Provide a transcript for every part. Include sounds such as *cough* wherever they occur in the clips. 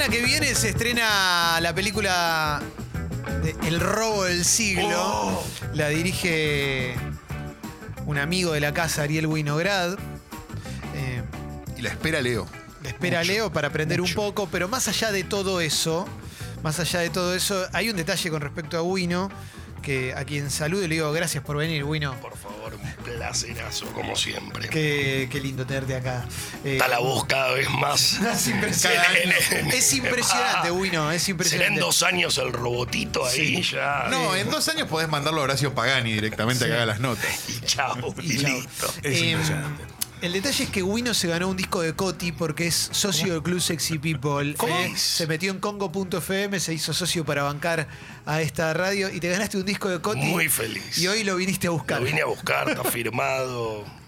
semana que viene se estrena la película de El robo del siglo. Oh. La dirige un amigo de la casa, Ariel Winograd. Eh, Y la espera Leo. la espera Mucho, Leo para aprender un poco, pero más allá de todo eso, más allá de todo eso, hay un detalle con respecto a Wino, que a quien saludo y le digo gracias por venir, Wino. Por favor, un placerazo, como siempre. Qué, qué lindo tenerte acá. Eh, Está la voz cada vez más. *laughs* Es impresionante. *laughs* En- en- Es impresionante, Wino, es Será impresionante. en dos años el robotito ahí ya. No, en dos años podés mandarlo a Horacio Pagani directamente a que haga las notas. Y chao, y, Y chao. listo. Eh, el detalle es que Wino se ganó un disco de Coti porque es socio del Club Sexy People. ¿Cómo? Eh, se metió en Congo.fm, se hizo socio para bancar a esta radio y te ganaste un disco de Coti. Muy feliz. Y hoy lo viniste a buscar. Lo vine a buscar, está *laughs* firmado.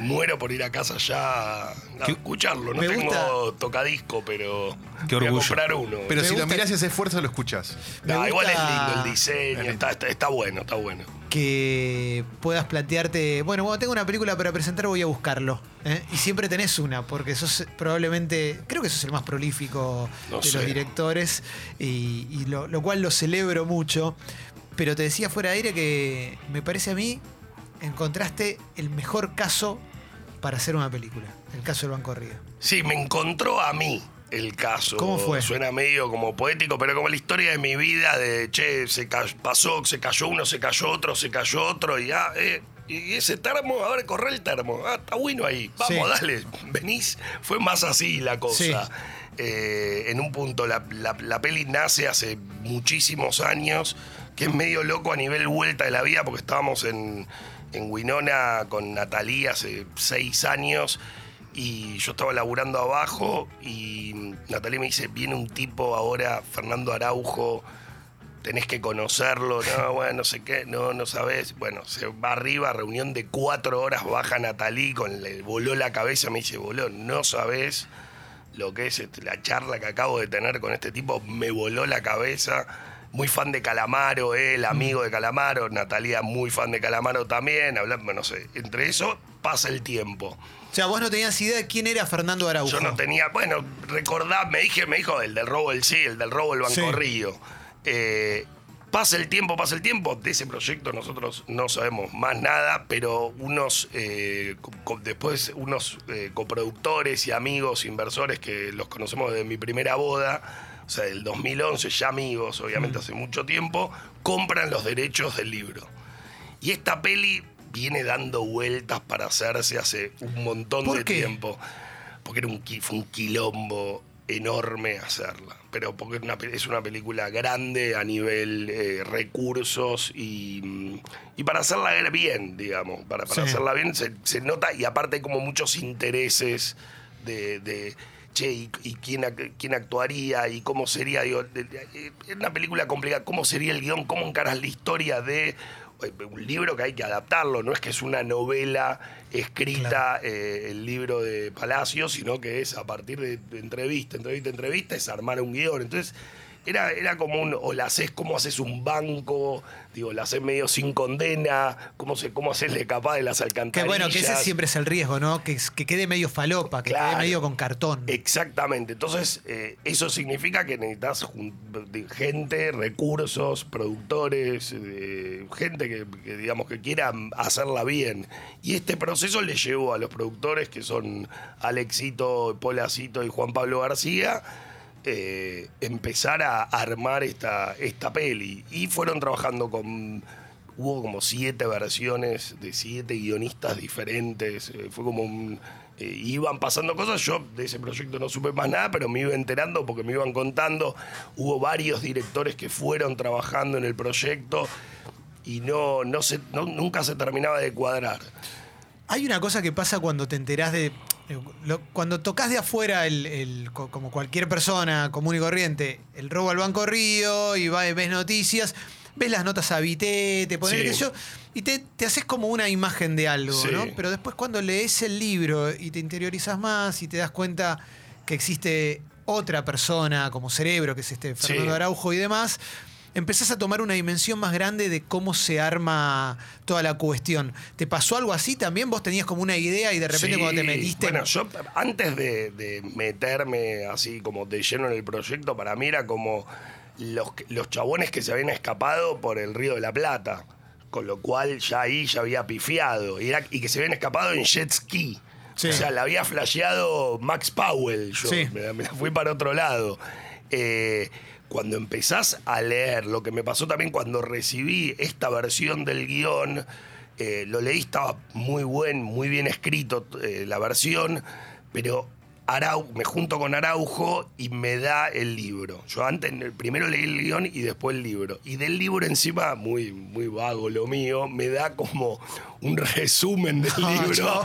Muero por ir a casa ya a escucharlo. No me tengo gusta- tocadisco, pero Qué voy a orgullo. comprar uno. Pero Me si lo gusta- mirás y haces esfuerzo, lo escuchás. Me igual es gusta- lindo el diseño, está, está- está bueno, está bueno. que puedas plantearte, bueno, cuando tengo una película para presentar voy a buscarlo. ¿eh? Y siempre tenés una, porque sos probablemente, creo que sos el más prolífico No de sé. los directores, y, y lo, lo cual lo celebro mucho. Pero te decía fuera de aire que me parece a mí, encontraste el mejor caso para hacer una película, el caso del Banco Río. Sí, me encontró a mí el caso. ¿Cómo fue? Suena medio como poético, pero como la historia de mi vida de, che, se pasó, se cayó uno, se cayó otro, se cayó otro, y ah, eh, y ese termo, ahora corre el termo. Ah, está bueno ahí. Vamos, Sí. dale, venís. Fue más así la cosa. Sí. Eh, en un punto, la, la- la peli nace hace muchísimos años, que es medio loco a nivel vuelta de la vida, porque estábamos en, en Winona con Natalie hace seis años y yo estaba laburando abajo y Natalie me dice, viene un tipo ahora, Fernando Araujo, tenés que conocerlo, no, *laughs* bueno, no sé qué, no, no sabes. Bueno, se va arriba, reunión de cuatro horas, baja Natalie, con le voló la cabeza, me dice, voló, no sabes lo que es la charla que acabo de tener con este tipo, me voló la cabeza. Muy fan de Calamaro, él, amigo de Calamaro, Natalia muy fan de Calamaro también, hablando, no sé, entre eso pasa el tiempo. O sea, vos no tenías idea de quién era Fernando Araujo. Yo no tenía, bueno, recordá, me dije, me dijo el del robo del sí, el del robo del Banco Sí. Río. Eh, pasa el tiempo, pasa el tiempo. De ese proyecto nosotros no sabemos más nada, pero unos eh, después unos eh, coproductores y amigos, inversores que los conocemos desde mi primera boda, o sea, del 2011, ya amigos, obviamente hace mucho tiempo, compran los derechos del libro. Y esta peli viene dando vueltas para hacerse hace un montón ¿Por de qué? tiempo. Porque era un, fue un quilombo enorme hacerla. Pero porque es una, pe- es una película grande a nivel eh, recursos y, mm, y para hacerla bien, digamos. Para, para Sí. hacerla bien se, se nota y aparte hay como muchos intereses de... de, Che, ¿y, y quién, quién actuaría? ¿Y cómo sería? Digo, es una película complicada. ¿Cómo sería el guion? ¿Cómo encaras la historia de eh, un libro que hay que adaptarlo? No es que es una novela escrita, eh, el libro de Palacio, sino que es a partir de, de entrevista, entrevista, entrevista, es armar un guion. Entonces, era, era como un, o la haces, cómo haces un banco, digo, la haces medio sin condena, cómo, se, cómo hacerle capaz de las Que alcantarillas. bueno, que ese siempre es el riesgo, ¿no? Que, que quede medio falopa, que quede medio con cartón. Exactamente. Entonces, eh, eso significa que necesitas gente, recursos, productores, eh, gente que, que, digamos que quiera hacerla bien. Y este proceso le llevó a los productores que son Alexito, Polacito y Juan Pablo García. Eh, empezar a armar esta, esta peli. Y fueron trabajando con hubo como siete versiones de siete guionistas diferentes. eh, fue como un. eh, iban pasando cosas. Yo de ese proyecto no supe más nada, pero me iba enterando porque me iban contando. Hubo varios directores que fueron trabajando en el proyecto y no, no se, nunca se terminaba de cuadrar. Hay una cosa que pasa cuando te enterás de. Cuando tocas de afuera, el, el- co- como cualquier persona común y corriente, el robo al Banco Río y va- ves noticias, ves las notas a Vité, te pones Sí. yo, y te, te haces como una imagen de algo, Sí. ¿no? Pero después cuando lees el libro y te interiorizas más y te das cuenta que existe otra persona como cerebro, que es este Fernando Sí. Araujo y demás, empezás a tomar una dimensión más grande de cómo se arma toda la cuestión. ¿Te pasó algo así también? ¿Vos tenías como una idea y de repente Sí, cuando te metiste... Bueno, yo antes de, de meterme así como de lleno en el proyecto, para mí era como los, los chabones que se habían escapado por el Río de la Plata. Con lo cual ya ahí ya había pifiado. Y, era- y que se habían escapado en jet ski. Sí. O sea, la había flasheado Max Powell. Yo Sí. me, me fui para otro lado. Eh, cuando empezás a leer, lo que me pasó también cuando recibí esta versión del guion, eh, lo leí, estaba muy buen, muy bien escrito eh, la versión, pero Arau, me junto con Araujo y me da el libro. Yo antes, primero leí el guion y después el libro. Y del libro encima, muy, muy vago lo mío, me da como un resumen del *laughs* libro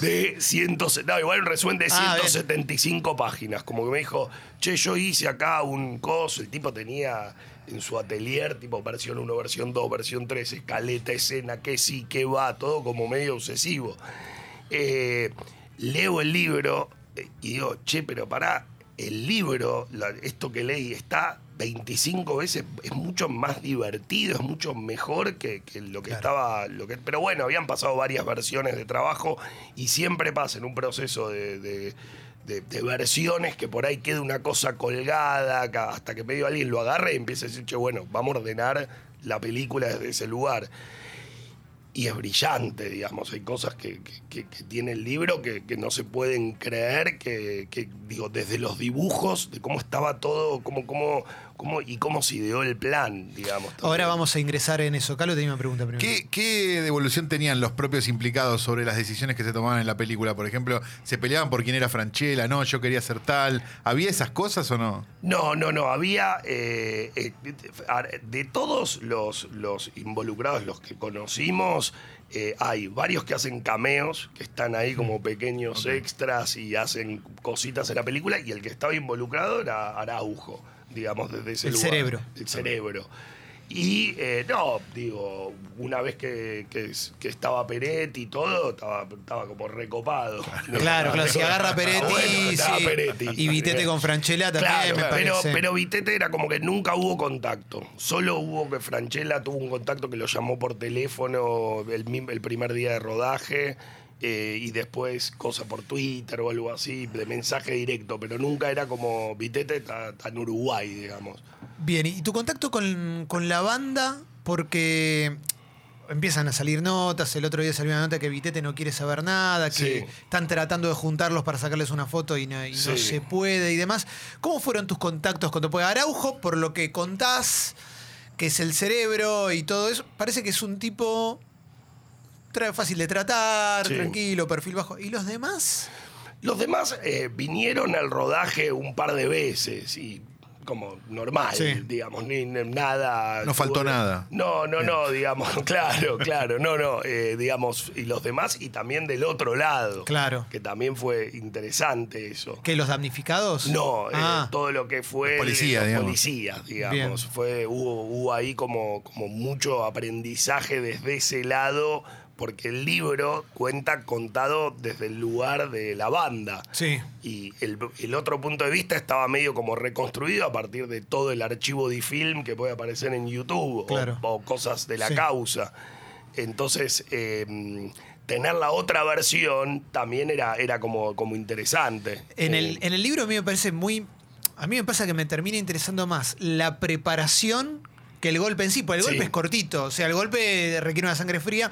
de 100, no, igual un resumen de Ah, bien. 175 páginas. Como que me dijo, che, yo hice acá un coso, el tipo tenía en su atelier, tipo versión 1, versión 2, versión 3, escaleta, escena, qué sí, qué va, todo como medio obsesivo. Eh, leo el libro eh, y digo, che, pero pará, el libro, la- esto que leí, está 25 veces, es mucho más divertido, es mucho mejor que, que lo que Claro. estaba. Lo que, pero bueno, habían pasado varias versiones de trabajo y siempre pasa en un proceso de. de- de- de versiones que por ahí queda una cosa colgada hasta que medio alguien lo agarre y empieza a decir, che, bueno, vamos a ordenar la película desde ese lugar y es brillante, digamos. Hay cosas que, que- tiene el libro que, que no se pueden creer, que, que, digo, desde los dibujos, de cómo estaba todo, cómo, cómo, cómo, y cómo se ideó el plan, digamos. Ahora vamos a ingresar en eso. Carlos tenía una pregunta primero. ¿Qué, qué devolución tenían los propios implicados sobre las decisiones que se tomaban en la película? Por ejemplo, ¿se peleaban por quién era Franchella? No, yo quería ser tal. ¿Había esas cosas o no? No, no, no. Había eh, eh, de todos los, los involucrados, los que conocimos, eh, hay varios que hacen cameos, que están ahí como pequeños extras y hacen cositas en la película, y el que estaba involucrado era Araujo, digamos, desde ese El lugar. cerebro. El cerebro. Y eh, no, digo, una vez que, que- que estaba Peretti y todo, estaba, estaba como recopado. Claro, claro, si agarra Peretti, Ah, bueno, sí. Peretti. y Vitete con Franchella también Claro, me pero, parece. pero Vitete era como que nunca hubo contacto. Solo hubo que Franchella tuvo un contacto que lo llamó por teléfono el, el primer día de rodaje. Eh, y después cosas por Twitter o algo así, de mensaje directo, pero nunca era como Vitete en Uruguay, digamos. Bien, y tu contacto con, con la banda, porque empiezan a salir notas, el otro día salió una nota que Vitete no quiere saber nada, que Sí. están tratando de juntarlos para sacarles una foto y no, y no se puede y demás. ¿Cómo fueron tus contactos con Topo Araujo? Por lo que contás, que es el cerebro y todo eso, parece que es un tipo fácil de tratar, Sí. tranquilo, perfil bajo. ¿Y los demás? Los demás eh, vinieron al rodaje un par de veces y como normal, Sí. digamos, ni, ni nada. No faltó nada. No, no, no, digamos, *laughs* claro, claro, no, no, eh, digamos, y los demás y también del otro lado. Claro. Que también fue interesante eso. ¿Que los damnificados? No, eh, Ah. todo lo que fue policías, digamos. policías, digamos. Bien. Fue, hubo, hubo ahí como, como mucho aprendizaje desde ese lado, porque el libro cuenta contado desde el lugar de la banda. Sí. Y el, el otro punto de vista estaba medio como reconstruido a partir de todo el archivo de film que puede aparecer en YouTube o- Claro. o, cosas de la Sí. causa. Entonces, eh, tener la otra versión también era, era como, como interesante. En Eh, el, en el libro a mí me parece muy. A mí me pasa que me termina interesando más la preparación que el golpe en sí. Porque el Sí. golpe es cortito. O sea, el golpe requiere una sangre fría.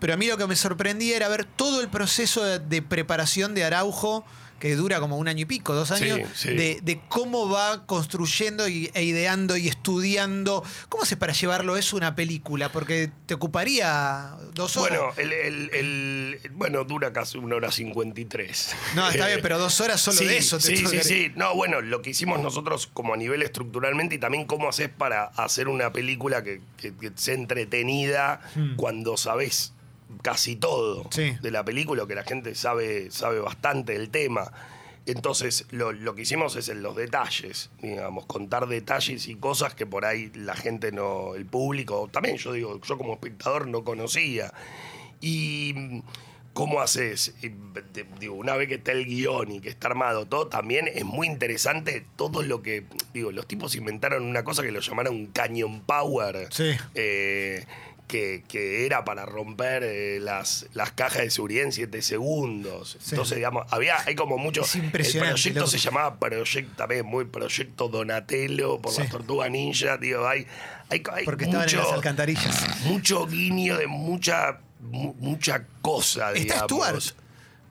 Pero a mí lo que me sorprendía era ver todo el proceso de, de preparación de Araujo, que dura como un año y pico, dos años, sí. De, de cómo va construyendo y, e ideando y estudiando. ¿Cómo hace para llevarlo eso a una película? Porque te ocuparía dos horas. Bueno, el, el- el- bueno, dura casi una hora cincuenta y tres. no, está Eh, bien, pero dos horas solo sí, de eso. te Sí, sí, sí. No, bueno, lo que hicimos nosotros como a nivel estructuralmente y también cómo haces para hacer una película que, que- que sea entretenida Hmm. cuando sabes casi todo Sí. de la película, que la gente sabe, sabe bastante del tema. Entonces, lo, lo que hicimos es en los detalles, digamos, contar detalles y cosas que por ahí la gente no, el público, también yo digo, yo como espectador no conocía. Y mm, ¿Cómo haces? Digo, una vez que está el guion y que está armado todo, también es muy interesante todo lo que. Digo, los tipos inventaron una cosa que lo llamaron Canyon Power. Sí. eh, que, que era para romper eh, las, las cajas de seguridad en 7 segundos. Sí. Entonces, digamos, había, hay como mucho. Es impresionante, El proyecto loco. se llamaba Proyecto, también muy Proyecto Donatello por Sí. las tortugas ninja, tío. Hay, hay, hay Porque estaban en mucho, las alcantarillas. mucho guiño de mucha, mu- mucha cosa, ¿Está digamos. Stuart?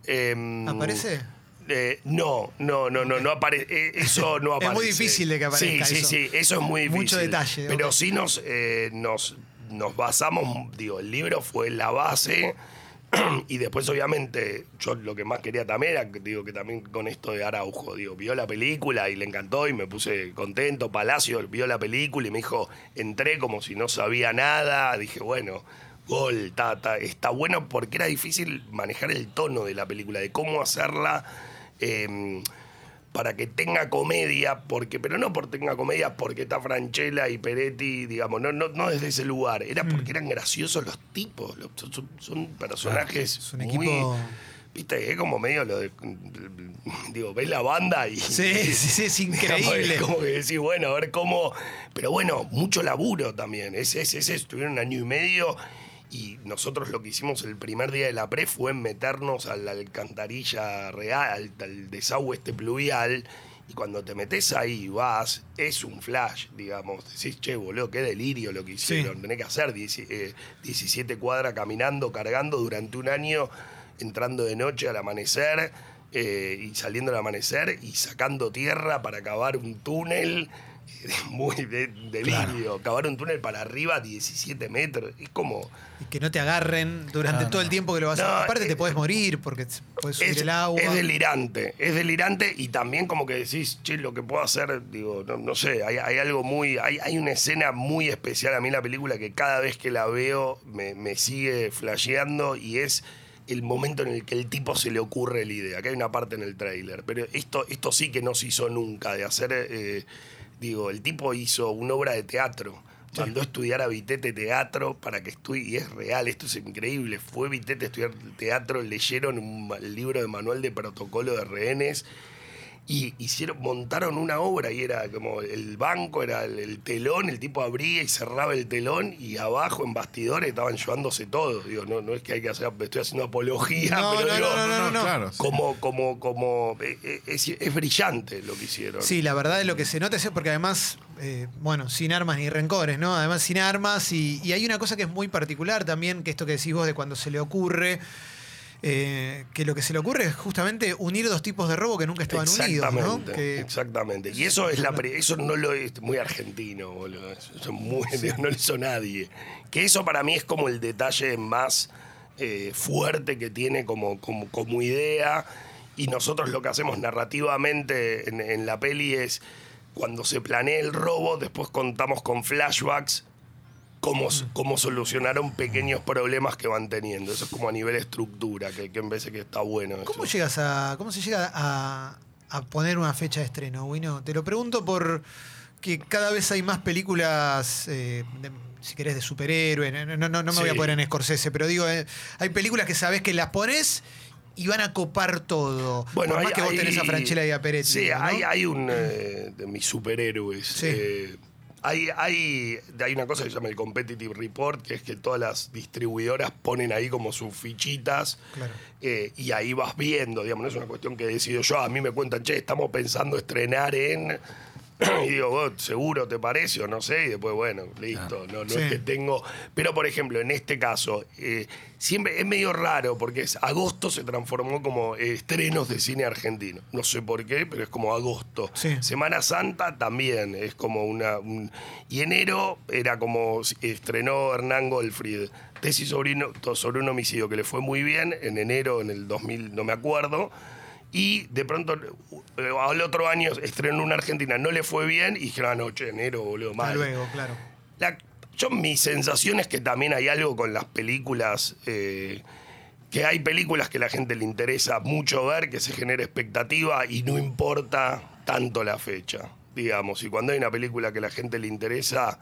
Em, ¿Aparece? eh, no, no, no, no, no aparece. Eso *laughs* no Es muy difícil de que aparezca Sí, sí, eso. sí, eso es muy difícil. Mucho detalle, Pero sí nos, eh, nos, nos basamos, digo, el libro fue la base. *clears throat* Y después, obviamente, yo lo que más quería también era, digo, que también con esto de Araujo, digo, vio la película y le encantó y me puse contento. Palacio vio la película y me dijo, entré como si no sabía nada. Dije, bueno, gol. Está bueno porque era difícil manejar el tono de la película, de cómo hacerla. eh, para que tenga comedia, porque, pero no por tenga comedia porque está Franchella y Peretti, digamos, no, no, no desde ese lugar, era Mm. porque eran graciosos los tipos, los- son, son personajes es un muy, equipo- viste, es como medio lo de, digo, ves la banda y... Sí, sí, sí, es *laughs* digamos, increíble. es como que decís, bueno, a ver cómo, pero bueno, mucho laburo también, ese, ese, ese, estuvieron un año y medio y nosotros lo que hicimos el primer día de la pre fue meternos a la alcantarilla real, al, al desagüe este pluvial. Y cuando te metes ahí y vas, es un flash, digamos. Decís, che, boludo, qué delirio lo que hicieron. Tenés que hacer 10 eh, 17 cuadras caminando, cargando durante un año, entrando de noche al amanecer eh, y saliendo al amanecer y sacando tierra para cavar un túnel. eh, *laughs* Muy de, delirio. Cavar un túnel para arriba, 17 metros. Es como. Y que no te agarren durante todo el tiempo que lo vas a No, hacer. Aparte eh, te podés morir porque podés subir es, el agua. es delirante, es delirante y también como que decís, che, lo que puedo hacer, digo, no, no sé, hay, hay algo muy, hay, hay una escena muy especial a mí en la película que cada vez que la veo me, me sigue flasheando y es el momento en el que el tipo se le ocurre la idea, que hay una parte en el tráiler, pero esto, esto sí que no se hizo nunca, de hacer, eh, digo, el tipo hizo una obra de teatro. Mandó a estudiar a Vitete teatro para que estudie, y es real, esto es increíble. Fue Vitete a estudiar teatro, leyeron un libro de manual de protocolo de rehenes y hicieron, montaron una obra y era como el banco, era el, el telón, el tipo abría y cerraba el telón y abajo en bastidores estaban llevándose todo. Digo, no, no es que hay que hacer, estoy haciendo apología, No, pero no, digo, no, no, no, no. claro. sí. como, como, como, eh, eh, es, es brillante lo que hicieron. Sí, la verdad es lo que se nota es porque además, eh, bueno, sin armas ni rencores, ¿no? Además sin armas y, y hay una cosa que es muy particular también, que esto que decís vos de cuando se le ocurre, eh, que lo que se le ocurre es justamente unir dos tipos de robo que nunca estaban unidos, ¿no? Exactamente, Que- exactamente. Y eso es la pre- eso no lo es muy argentino, boludo. Eso *laughs* no lo hizo nadie. Que eso para mí es como el detalle más eh, fuerte que tiene como, como, como idea. Y nosotros lo que hacemos narrativamente en, en la peli es cuando se planea el robo, después contamos con flashbacks cómo, cómo solucionaron pequeños problemas que van teniendo. Eso es como a nivel estructura, que, que me parece que está bueno. ¿Cómo llegas a. cómo se llega a, a poner una fecha de estreno, Wino? Te lo pregunto por que cada vez hay más películas. eh, de- si querés, de superhéroes. No, no, no, no me voy a poner en Scorsese, pero digo, eh, hay películas que sabés que las pones y van a copar todo. por más hay- que vos hay- tenés a Franchella y a Peretti. Sí, hay, hay un eh, de mis superhéroes. Sí. eh, hay, hay, hay una cosa que se llama el Competitive Report, que es que todas las distribuidoras ponen ahí como sus fichitas Claro. eh, y ahí vas viendo, digamos, no es una cuestión que decido yo. A mí me cuentan, che, estamos pensando estrenar en. *clears throat* Y digo, vos, seguro te parece o no sé, y después, bueno, listo, no, no Sí. es que tengo. Pero, por ejemplo, en este caso, eh, siempre es medio raro porque es agosto se transformó como eh, estrenos de cine argentino. No sé por qué, pero es como agosto. Sí. Semana Santa también es como una. un- y enero era como estrenó Hernán Goldfried. Tesis sobre, sobre un homicidio que le fue muy bien en enero, en el 2000, no me acuerdo. Y de pronto, eh, al otro año estrenó una Argentina, no le fue bien y dijeron, ah, no, che, enero, boludo, mal. luego, claro. La- yo, mi sensación es que también hay algo con las películas, eh, que hay películas que la gente le interesa mucho ver, que se genera expectativa y no importa tanto la fecha, digamos. Y cuando hay una película que a la gente le interesa,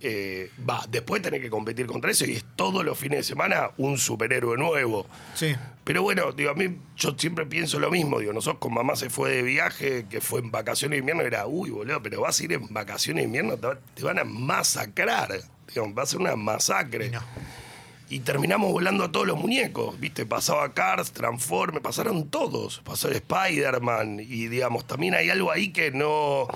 eh, va, después tenés que competir contra eso y es todos los fines de semana un superhéroe nuevo. Sí. Pero bueno, digo, a mí yo siempre pienso lo mismo. Digo, nosotros con mamá se fue de viaje, que fue en vacaciones de invierno, era, uy, boludo, pero vas a ir en vacaciones de invierno, te, va- te van a masacrar. Digo, va a ser una masacre. No. Y terminamos volando a todos los muñecos, ¿viste? Pasaba Cars, Transformers, pasaron todos. Pasó Spider-Man y, digamos, también hay algo ahí que no,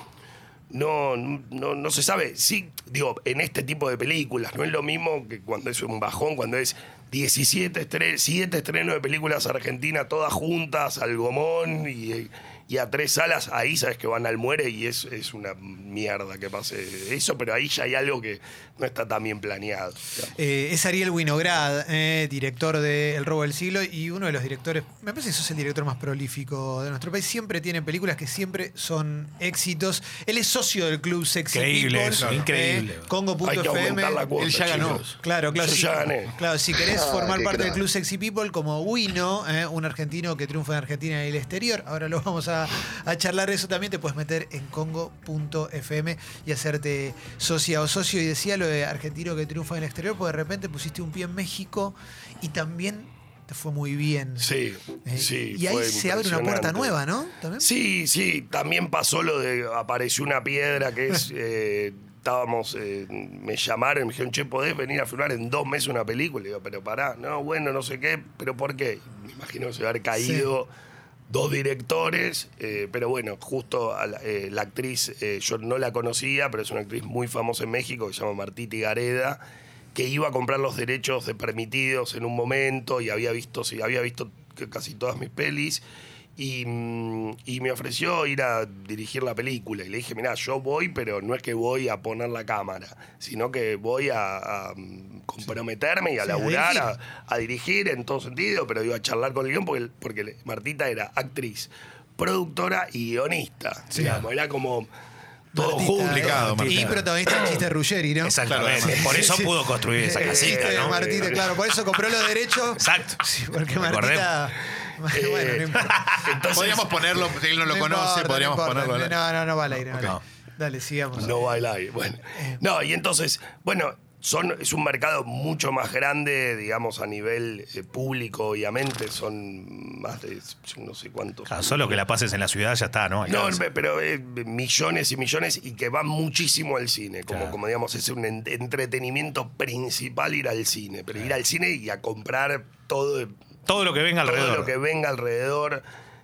no, no, no se sabe. Sí, digo, en este tipo de películas, no es lo mismo que cuando es un bajón, cuando es 17 estre- siete estrenos de películas argentinas todas juntas, al gomón y, y a tres salas, ahí sabes que van al muere y es, es una mierda que pase eso, pero ahí ya hay algo que no está tan bien planeado. Eh, es Ariel Winograd, eh, director de El robo del siglo y uno de los directores, me parece que sos el director más prolífico de nuestro país. Siempre tiene películas que siempre son éxitos. Él es socio del club Sexy Increíble People, eso, eh, increíble. Hay que Congo.fm. aumentar la cuota, Él ya ganó. chicos. Claro, claro. Yo si, ya gané. claro, si querés Formar parte del. Club Sexy People como Wino, eh, un argentino que triunfa en Argentina y el exterior, ahora lo vamos a, a charlar de eso también, te puedes meter en congo.fm y hacerte socia o socio. Y decía lo de argentino que triunfa en el exterior, porque de repente pusiste un pie en México y también te fue muy bien. Sí, Eh, sí. y ahí se abre una puerta nueva, ¿no? ¿También? Sí, sí, también pasó lo de apareció una piedra que es eh, *laughs* estábamos eh, me llamaron y me dijeron, "Che, ¿podés venir a filmar en dos meses una película?" Y digo, "Pero pará, no, bueno, no sé qué, pero ¿por qué?" Me imagino que se haber caído dos directores, eh, pero bueno, justo a la, eh, la actriz yo no la conocía, pero es una actriz muy famosa en México que se llama Martita Gareda que iba a comprar los derechos de permitidos en un momento y había visto, sí, había visto casi todas mis pelis y, y me ofreció ir a dirigir la película. Y le dije, mira, yo voy, pero no es que voy a poner la cámara, sino que voy a, a, comprometerme y a Sí, a laburar, dirigir. a, a dirigir en todo sentido, pero iba a charlar con el guion porque, porque Martita era actriz, productora y guionista. digamos, era como todo Martita. Complicado, eh, Martita. Y protagonista del chiste Ruggeri, ¿no? Exactamente. Claro, Por eso Sí. pudo construir esa casita, eh, ¿no? Martita, claro, por eso compró los derechos. Exacto. Sí, porque Recordemos. Martita. *laughs* Bueno, no importa. Entonces, Podríamos ponerlo, si él no lo No conoce, importa, podríamos no importa. ponerlo. No, no, no va al aire. no va. Dale, sigamos. No va al aire. Bueno. No, y entonces, bueno, son, es un mercado mucho más grande, digamos, a nivel eh, público, obviamente. Son más de no sé cuántos. Claro, solo que la pases en la ciudad ya está, ¿no? No, pero eh, millones y millones y que van muchísimo al cine. Como, Claro. como digamos, es un en- entretenimiento principal ir al cine. Pero ir al cine y a comprar todo, Todo lo que venga todo alrededor. lo que venga alrededor.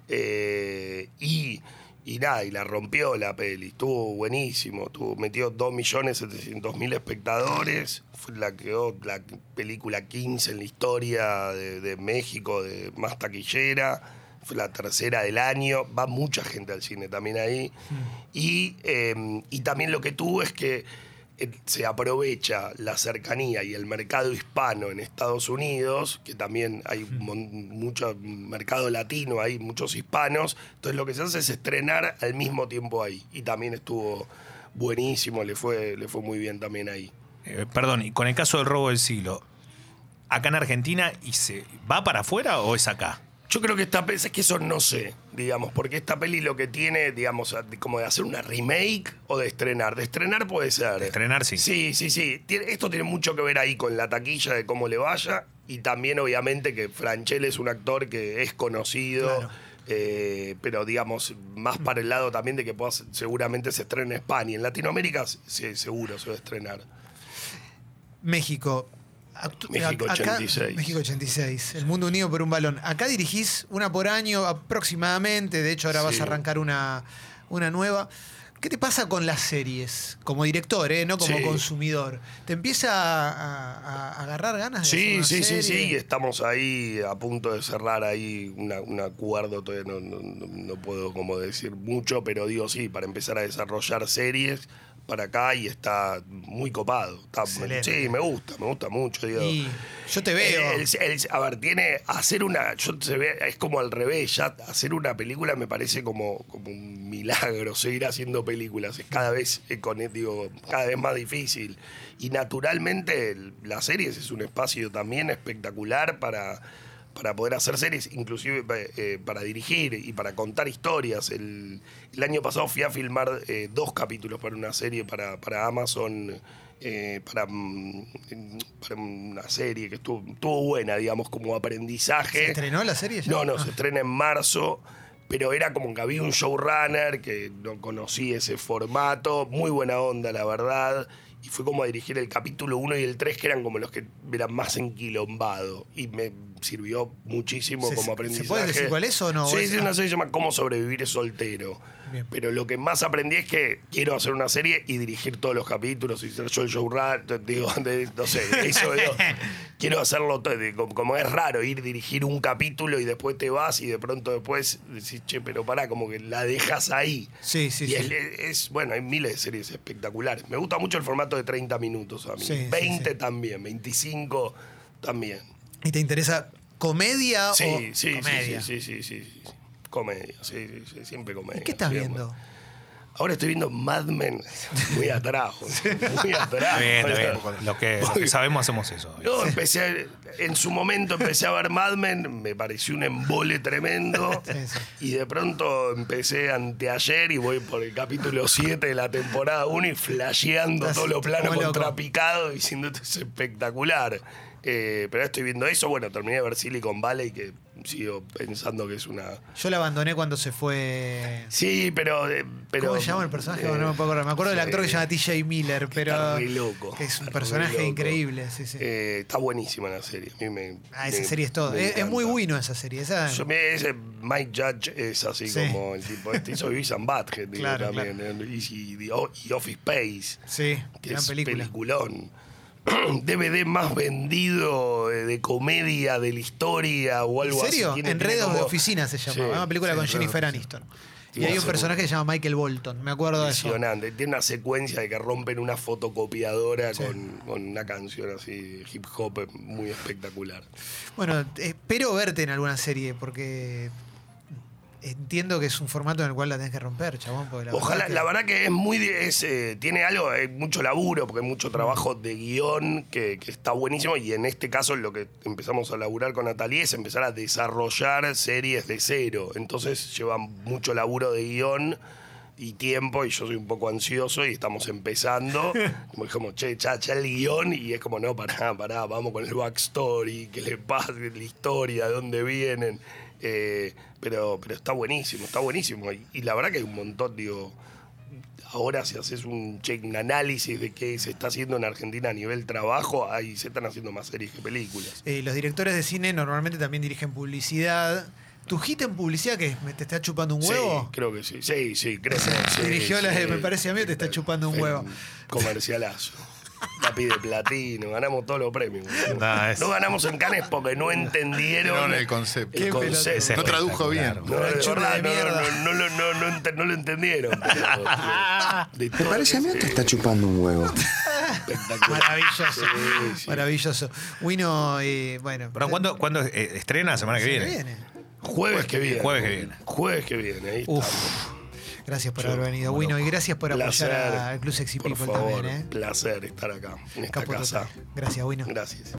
eh, y, y nada, y la rompió la peli. Estuvo buenísimo. Tuvo, metió 2.700.000 espectadores. Fue la, quedó la película 15 en la historia de, de México, de más taquillera. Fue la tercera del año. Va mucha gente al cine también ahí. Y, eh, y también lo que tuvo es que se aprovecha la cercanía y el mercado hispano en Estados Unidos, que también hay mucho mercado latino, hay muchos hispanos, entonces lo que se hace es estrenar al mismo tiempo ahí. Y también estuvo buenísimo, le fue, le fue muy bien también ahí. Eh, perdón, y con el caso del robo del siglo, acá en Argentina, ¿y se va para afuera o es acá? Yo creo que esta peli, es que eso no sé, digamos, porque esta peli lo que tiene, digamos, como de hacer una remake o de estrenar. De estrenar puede ser. De estrenar, sí. Sí, sí, sí. Tiene- esto tiene mucho que ver ahí con la taquilla de cómo le vaya y también, obviamente, que Franchella es un actor que es conocido. Claro. eh, pero digamos, más para el lado también de que pueda, seguramente se estrene en España. En Latinoamérica, sí, seguro se va a estrenar. México. México acá- 86. México 86. El mundo unido por un balón. Acá dirigís una por año aproximadamente. De hecho, ahora vas a arrancar una, una nueva. ¿Qué te pasa con las series? Como director, ¿eh? no como Sí. consumidor. ¿Te empieza a, a- a agarrar ganas de hacer Sí, una sí, sí, serie? sí. Estamos ahí a punto de cerrar ahí una- un acuerdo. Todavía no, no- no- no puedo como decir mucho, pero digo sí, para empezar a desarrollar series para acá y está muy copado. Está- sí, me gusta, me gusta mucho. Digo. Y yo te veo. El- el- a ver, tiene hacer una, yo se ve, es como al revés, ya hacer una película me parece como, como un milagro, seguir haciendo películas, es cada vez, eh, con, digo, cada vez más difícil. Y naturalmente las series es un espacio también espectacular para, para poder hacer series, inclusive eh, para dirigir y para contar historias. El, el año pasado fui a filmar eh, dos capítulos para una serie para, para Amazon eh, para, mm, para una serie que estuvo, estuvo buena, digamos, como aprendizaje. ¿Se estrenó la serie ya? No, no, Ah. se estrena en marzo. Pero era como que había un showrunner que no conocí ese formato. Muy buena onda, la verdad. Y fue como a dirigir el capítulo 1 y el 3, que eran como los que eran más enquilombado. Y me sirvió muchísimo ¿Se- como se aprendizaje. puede decir cuál es o no? Sí, ¿O es- sí, una serie que se llama Cómo sobrevivir soltero. Bien. Pero lo que más aprendí es que quiero hacer una serie y dirigir todos los capítulos y ser yo el showrunner. Digo, de- no sé, eso digo, *laughs* quiero hacerlo todo. Como, como es raro ir dirigir un capítulo y después te vas y de pronto después decís, che, pero pará, como que la dejas ahí. Sí, sí, y sí. es, es- bueno, hay miles de series espectaculares. Me gusta mucho el formato de 30 minutos a mí. Sí, sí, 20 sí. también, 25 también. ¿Y te interesa comedia Sí, o sí, sí, comedia? sí, sí, sí, sí, sí. Comedia, sí, sí, sí, siempre comedia. ¿Y qué estás siempre. viendo? Ahora estoy viendo Mad Men *laughs* muy atrás, muy atrás. Bien. Lo que, lo que sabemos hacemos eso. Yo empecé, a- en su momento empecé a ver Mad Men, me pareció un embole tremendo. *laughs* Y de pronto empecé anteayer y voy por el capítulo 7 de la temporada 1 y flasheando todos los planos contrapicados, diciendo esto es espectacular. Eh, pero ahora estoy viendo eso, bueno, terminé de ver Silicon Valley, que sigo pensando que es una... Yo la abandoné cuando se fue. Sí, pero... eh, pero ¿Cómo se llama el personaje? eh, no me puedo acordar. Me acuerdo del actor que se llama TJ Miller, pero. Está re loco. que es un personaje increíble, sí, sí. Eh, está buenísima la serie. A mí me, ah, esa me- serie es todo. Es, es muy bueno esa serie. Esa, Yo ese Mike Judge es así Sí. como el tipo este hizo Beavis and Butthead, Claro, también. eh, Y, Office Space. sí, gran película. peliculón. *clears throat* DVD más vendido eh, de comedia de la historia o ¿En algo así. serio? Tiene- tiene Enredos de como- oficina se llama. Sí, una película sí, con Jennifer Aniston. Y hay un personaje que se llama Michael Bolton. Me acuerdo de eso. Impresionante. Tiene una secuencia de que rompen una fotocopiadora Sí. con, con una canción así, hip hop, muy espectacular. Bueno, espero verte en alguna serie porque entiendo que es un formato en el cual la tenés que romper, chabón. porque la Ojalá, verdad que- la verdad que es muy. es, eh, tiene algo, hay mucho laburo, porque hay mucho trabajo de guion que, que está buenísimo. Y en este caso, lo que empezamos a laburar con Natalie es empezar a desarrollar series de cero. Entonces, lleva mucho laburo de guion y tiempo. Y yo soy un poco ansioso y estamos empezando. *laughs* Como dijimos, che, ya el guion. Y es como, no, pará, pará, vamos con el backstory, qué le pasa, la historia, de dónde vienen. Eh, pero, pero está buenísimo, está buenísimo. Y, y la verdad que hay un montón, digo, ahora si haces un, check, un análisis de qué se está haciendo en Argentina a nivel trabajo, ahí se están haciendo más series que películas. Eh, los directores de cine normalmente también dirigen publicidad. ¿Tu hit en publicidad que te está chupando un huevo? Sí, creo que sí. Sí, sí, creo que sí. Dirigió la de sí. Me parece a mí te está chupando un huevo. Comercialazo. Lápiz de platino, ganamos todos los premios. Nah, es- No ganamos en Cannes porque no entendieron No, el concepto. el concepto. No tradujo bien. No, verdad, de no, mierda. no, no, lo- no, no ente- no lo entendieron. pero, *laughs* de ¿Te todo parece a mí te está chupando un huevo? espectacular. Maravilloso. Sí, sí. Maravilloso. Wino, eh, bueno. Pero ¿cuándo, ¿cuándo eh, estrena? ¿La semana que viene? viene. Jueves que viene. Jueves que viene. Jueves que viene, ahí Uf. Gracias por Yo, haber venido, como Wino, y gracias por apoyar al Club Sexy por People favor, también, ¿eh? Placer estar acá, en esta Capo casa. total. Gracias, Wino. Gracias.